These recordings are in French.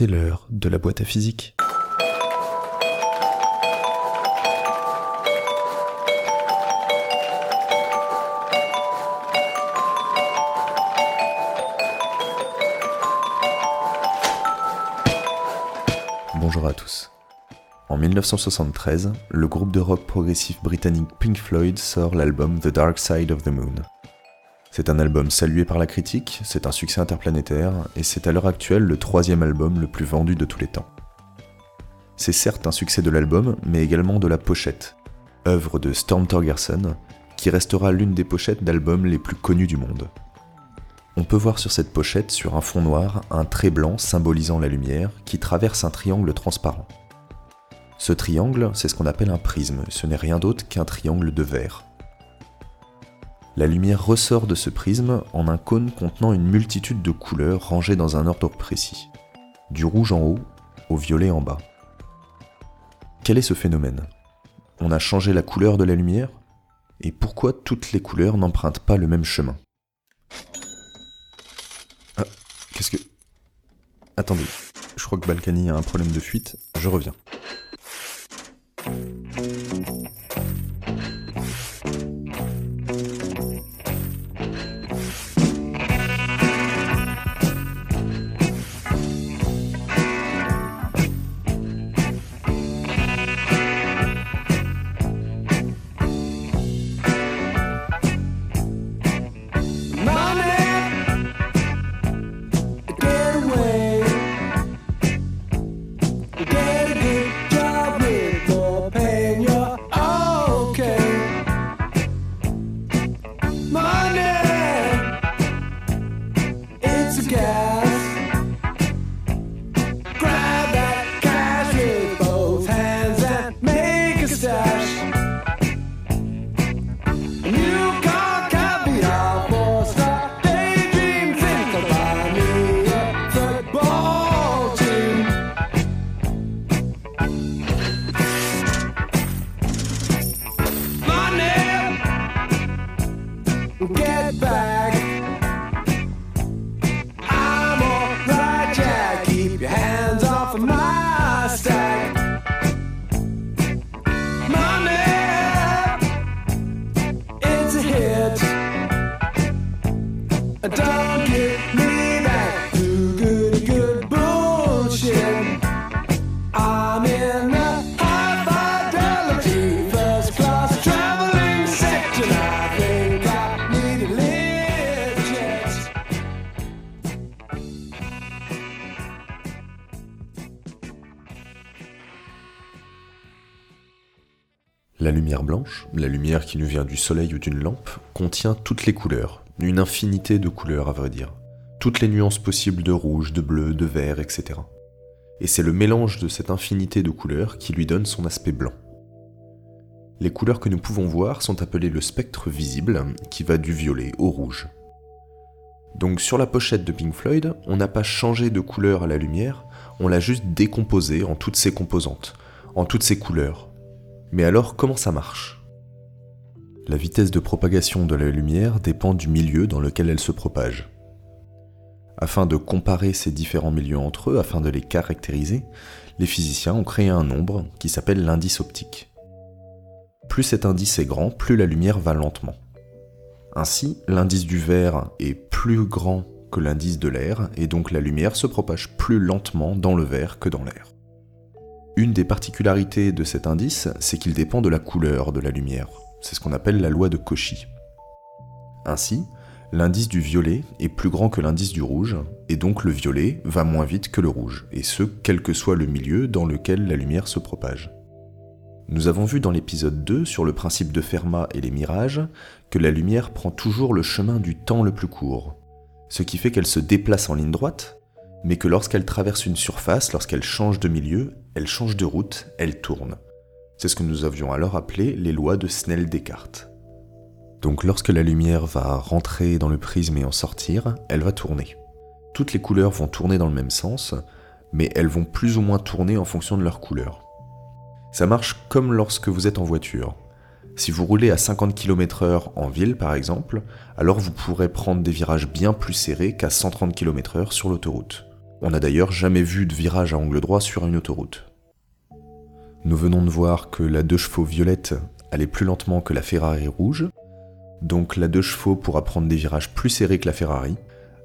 C'est l'heure de la boîte à physique. Bonjour à tous. En 1973, le groupe de rock progressif britannique Pink Floyd sort l'album The Dark Side of the Moon. C'est un album salué par la critique, c'est un succès interplanétaire, et c'est à l'heure actuelle le troisième album le plus vendu de tous les temps. C'est certes un succès de l'album, mais également de la pochette, œuvre de Storm Torgerson, qui restera l'une des pochettes d'albums les plus connues du monde. On peut voir sur cette pochette, sur un fond noir, un trait blanc symbolisant la lumière qui traverse un triangle transparent. Ce triangle, c'est ce qu'on appelle un prisme, ce n'est rien d'autre qu'un triangle de verre. La lumière ressort de ce prisme en un cône contenant une multitude de couleurs rangées dans un ordre précis, du rouge en haut au violet en bas. Quel est ce phénomène? On a changé la couleur de la lumière? Et pourquoi toutes les couleurs n'empruntent pas le même chemin? Ah, qu'est-ce que... Attendez, je crois que Balkany a un problème de fuite, je reviens. La lumière blanche, la lumière qui nous vient du soleil ou d'une lampe, contient toutes les couleurs, une infinité de couleurs à vrai dire, toutes les nuances possibles de rouge, de bleu, de vert, etc. Et c'est le mélange de cette infinité de couleurs qui lui donne son aspect blanc. Les couleurs que nous pouvons voir sont appelées le spectre visible, qui va du violet au rouge. Donc sur la pochette de Pink Floyd, on n'a pas changé de couleur à la lumière, on l'a juste décomposée en toutes ses composantes, en toutes ses couleurs, mais alors, comment ça marche? La vitesse de propagation de la lumière dépend du milieu dans lequel elle se propage. Afin de comparer ces différents milieux entre eux, afin de les caractériser, les physiciens ont créé un nombre qui s'appelle l'indice optique. Plus cet indice est grand, plus la lumière va lentement. Ainsi, l'indice du verre est plus grand que l'indice de l'air, et donc la lumière se propage plus lentement dans le verre que dans l'air. Une des particularités de cet indice, c'est qu'il dépend de la couleur de la lumière. C'est ce qu'on appelle la loi de Cauchy. Ainsi, l'indice du violet est plus grand que l'indice du rouge, et donc le violet va moins vite que le rouge, et ce, quel que soit le milieu dans lequel la lumière se propage. Nous avons vu dans l'épisode 2 sur le principe de Fermat et les mirages que la lumière prend toujours le chemin du temps le plus court, ce qui fait qu'elle se déplace en ligne droite, mais que lorsqu'elle traverse une surface, lorsqu'elle change de milieu, elle change de route, elle tourne. C'est ce que nous avions alors appelé les lois de Snell-Descartes. Donc lorsque la lumière va rentrer dans le prisme et en sortir, elle va tourner. Toutes les couleurs vont tourner dans le même sens, mais elles vont plus ou moins tourner en fonction de leur couleur. Ça marche comme lorsque vous êtes en voiture. Si vous roulez à 50 km/h en ville par exemple, alors vous pourrez prendre des virages bien plus serrés qu'à 130 km/h sur l'autoroute. On n'a d'ailleurs jamais vu de virage à angle droit sur une autoroute. Nous venons de voir que la deux chevaux violette allait plus lentement que la Ferrari rouge, donc la deux chevaux pourra prendre des virages plus serrés que la Ferrari,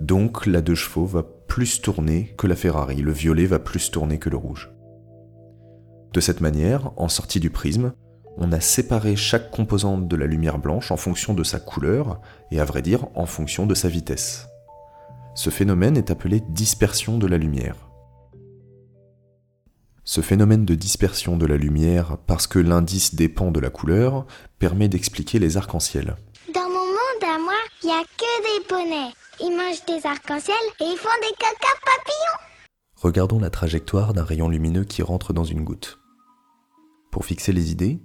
donc la deux chevaux va plus tourner que la Ferrari, le violet va plus tourner que le rouge. De cette manière, en sortie du prisme, on a séparé chaque composante de la lumière blanche en fonction de sa couleur et à vrai dire en fonction de sa vitesse. Ce phénomène est appelé dispersion de la lumière. Ce phénomène de dispersion de la lumière, parce que l'indice dépend de la couleur, permet d'expliquer les arcs-en-ciel. Dans mon monde à moi, il n'y a que des poneys. Ils mangent des arcs-en-ciel et ils font des caca papillons. Regardons la trajectoire d'un rayon lumineux qui rentre dans une goutte. Pour fixer les idées,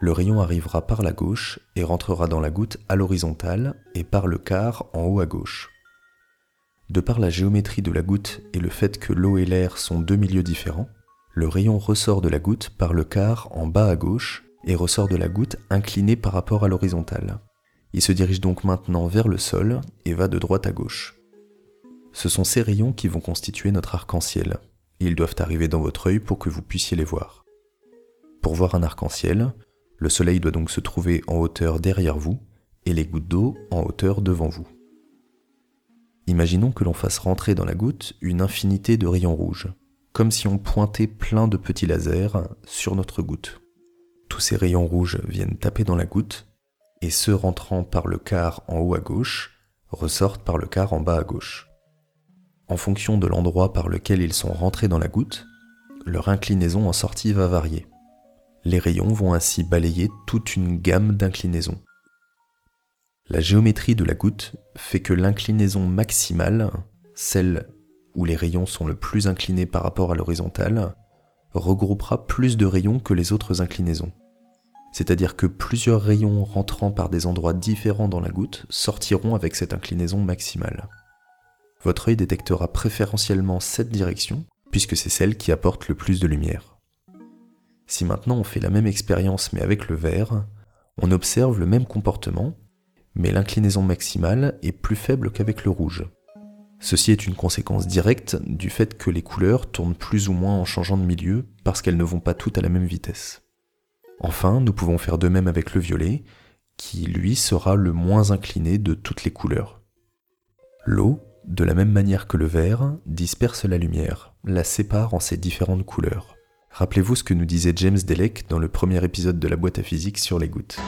le rayon arrivera par la gauche et rentrera dans la goutte à l'horizontale et par le quart en haut à gauche. De par la géométrie de la goutte et le fait que l'eau et l'air sont deux milieux différents, le rayon ressort de la goutte par le quart en bas à gauche et ressort de la goutte incliné par rapport à l'horizontale. Il se dirige donc maintenant vers le sol et va de droite à gauche. Ce sont ces rayons qui vont constituer notre arc-en-ciel. Ils doivent arriver dans votre œil pour que vous puissiez les voir. Pour voir un arc-en-ciel, le soleil doit donc se trouver en hauteur derrière vous et les gouttes d'eau en hauteur devant vous. Imaginons que l'on fasse rentrer dans la goutte une infinité de rayons rouges, comme si on pointait plein de petits lasers sur notre goutte. Tous ces rayons rouges viennent taper dans la goutte, et ceux rentrant par le quart en haut à gauche ressortent par le quart en bas à gauche. En fonction de l'endroit par lequel ils sont rentrés dans la goutte, leur inclinaison en sortie va varier. Les rayons vont ainsi balayer toute une gamme d'inclinaisons. La géométrie de la goutte fait que l'inclinaison maximale, celle où les rayons sont le plus inclinés par rapport à l'horizontale, regroupera plus de rayons que les autres inclinaisons. C'est-à-dire que plusieurs rayons rentrant par des endroits différents dans la goutte sortiront avec cette inclinaison maximale. Votre œil détectera préférentiellement cette direction, puisque c'est celle qui apporte le plus de lumière. Si maintenant on fait la même expérience mais avec le vert, on observe le même comportement, mais l'inclinaison maximale est plus faible qu'avec le rouge. Ceci est une conséquence directe du fait que les couleurs tournent plus ou moins en changeant de milieu parce qu'elles ne vont pas toutes à la même vitesse. Enfin, nous pouvons faire de même avec le violet, qui lui sera le moins incliné de toutes les couleurs. L'eau, de la même manière que le vert, disperse la lumière, la sépare en ses différentes couleurs. Rappelez-vous ce que nous disait James Delec dans le premier épisode de la boîte à physique sur les gouttes.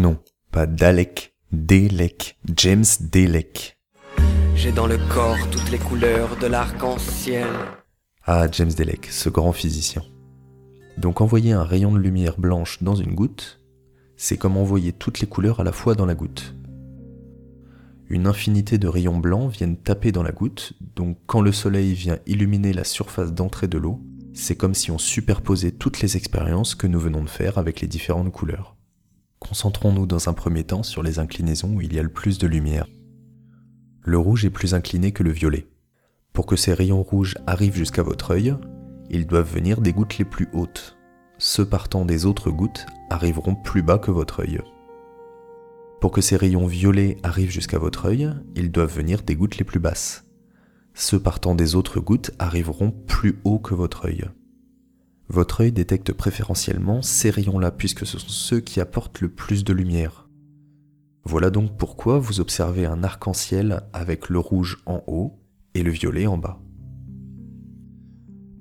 Non, pas Dalek, Delec, James Delec. J'ai dans le corps toutes les couleurs de l'arc-en-ciel. Ah, James Delec, ce grand physicien. Donc envoyer un rayon de lumière blanche dans une goutte, c'est comme envoyer toutes les couleurs à la fois dans la goutte une infinité de rayons blancs viennent taper dans la goutte, donc quand le soleil vient illuminer la surface d'entrée de l'eau, c'est comme si on superposait toutes les expériences que nous venons de faire avec les différentes couleurs. Concentrons-nous dans un premier temps sur les inclinaisons où il y a le plus de lumière. Le rouge est plus incliné que le violet. Pour que ces rayons rouges arrivent jusqu'à votre œil, ils doivent venir des gouttes les plus hautes. Ceux partant des autres gouttes arriveront plus bas que votre œil. Pour que ces rayons violets arrivent jusqu'à votre œil, ils doivent venir des gouttes les plus basses. Ceux partant des autres gouttes arriveront plus haut que votre œil. Votre œil détecte préférentiellement ces rayons-là puisque ce sont ceux qui apportent le plus de lumière. Voilà donc pourquoi vous observez un arc-en-ciel avec le rouge en haut et le violet en bas.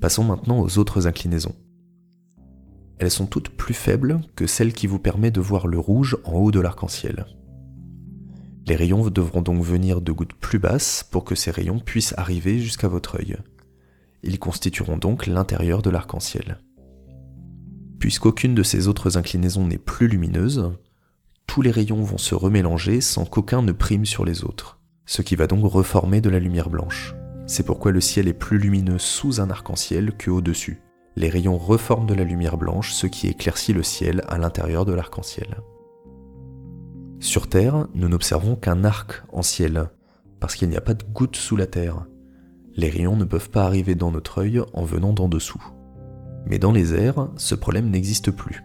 Passons maintenant aux autres inclinaisons. Elles sont toutes plus faibles que celles qui vous permettent de voir le rouge en haut de l'arc-en-ciel. Les rayons devront donc venir de gouttes plus basses pour que ces rayons puissent arriver jusqu'à votre œil. Ils constitueront donc l'intérieur de l'arc-en-ciel. Puisqu'aucune de ces autres inclinaisons n'est plus lumineuse, tous les rayons vont se remélanger sans qu'aucun ne prime sur les autres, ce qui va donc reformer de la lumière blanche. C'est pourquoi le ciel est plus lumineux sous un arc-en-ciel que au-dessus les rayons reforment de la lumière blanche, ce qui éclaircit le ciel à l'intérieur de l'arc-en-ciel. Sur Terre, nous n'observons qu'un arc en ciel, parce qu'il n'y a pas de goutte sous la Terre. Les rayons ne peuvent pas arriver dans notre œil en venant d'en dessous. Mais dans les airs, ce problème n'existe plus.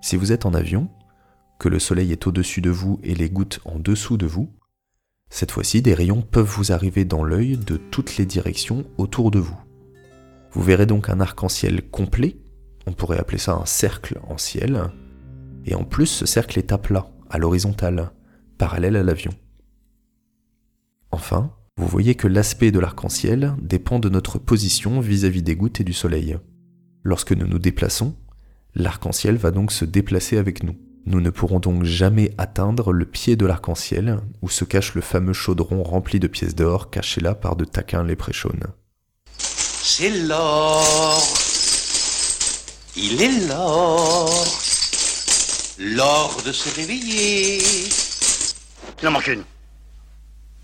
Si vous êtes en avion, que le soleil est au-dessus de vous et les gouttes en dessous de vous, Cette fois-ci, des rayons peuvent vous arriver dans l'œil de toutes les directions autour de vous. Vous verrez donc un arc-en-ciel complet, on pourrait appeler ça un cercle en ciel, et en plus ce cercle est à plat, à l'horizontale, parallèle à l'avion. Enfin, vous voyez que l'aspect de l'arc-en-ciel dépend de notre position vis-à-vis des gouttes et du soleil. Lorsque nous nous déplaçons, l'arc-en-ciel va donc se déplacer avec nous. Nous ne pourrons donc jamais atteindre le pied de l'arc-en-ciel, où se cache le fameux chaudron rempli de pièces d'or caché là par de taquins léprechaunes. C'est l'or. Il est l'or. L'or de se réveiller. Il en manque une.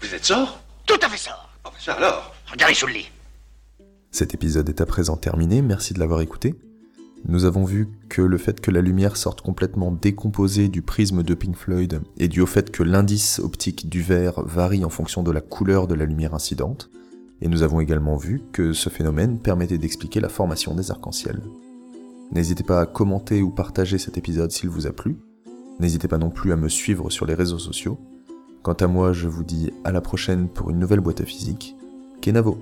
Vous êtes sort? Tout à fait ça. Ça alors. Regardez sous le lit. Cet épisode est à présent terminé, merci de l'avoir écouté. Nous avons vu que le fait que la lumière sorte complètement décomposée du prisme de Pink Floyd est dû au fait que l'indice optique du verre varie en fonction de la couleur de la lumière incidente, et nous avons également vu que ce phénomène permettait d'expliquer la formation des arcs-en-ciel. N'hésitez pas à commenter ou partager cet épisode s'il vous a plu, n'hésitez pas non plus à me suivre sur les réseaux sociaux. Quant à moi, je vous dis à la prochaine pour une nouvelle boîte à physique. Kenavo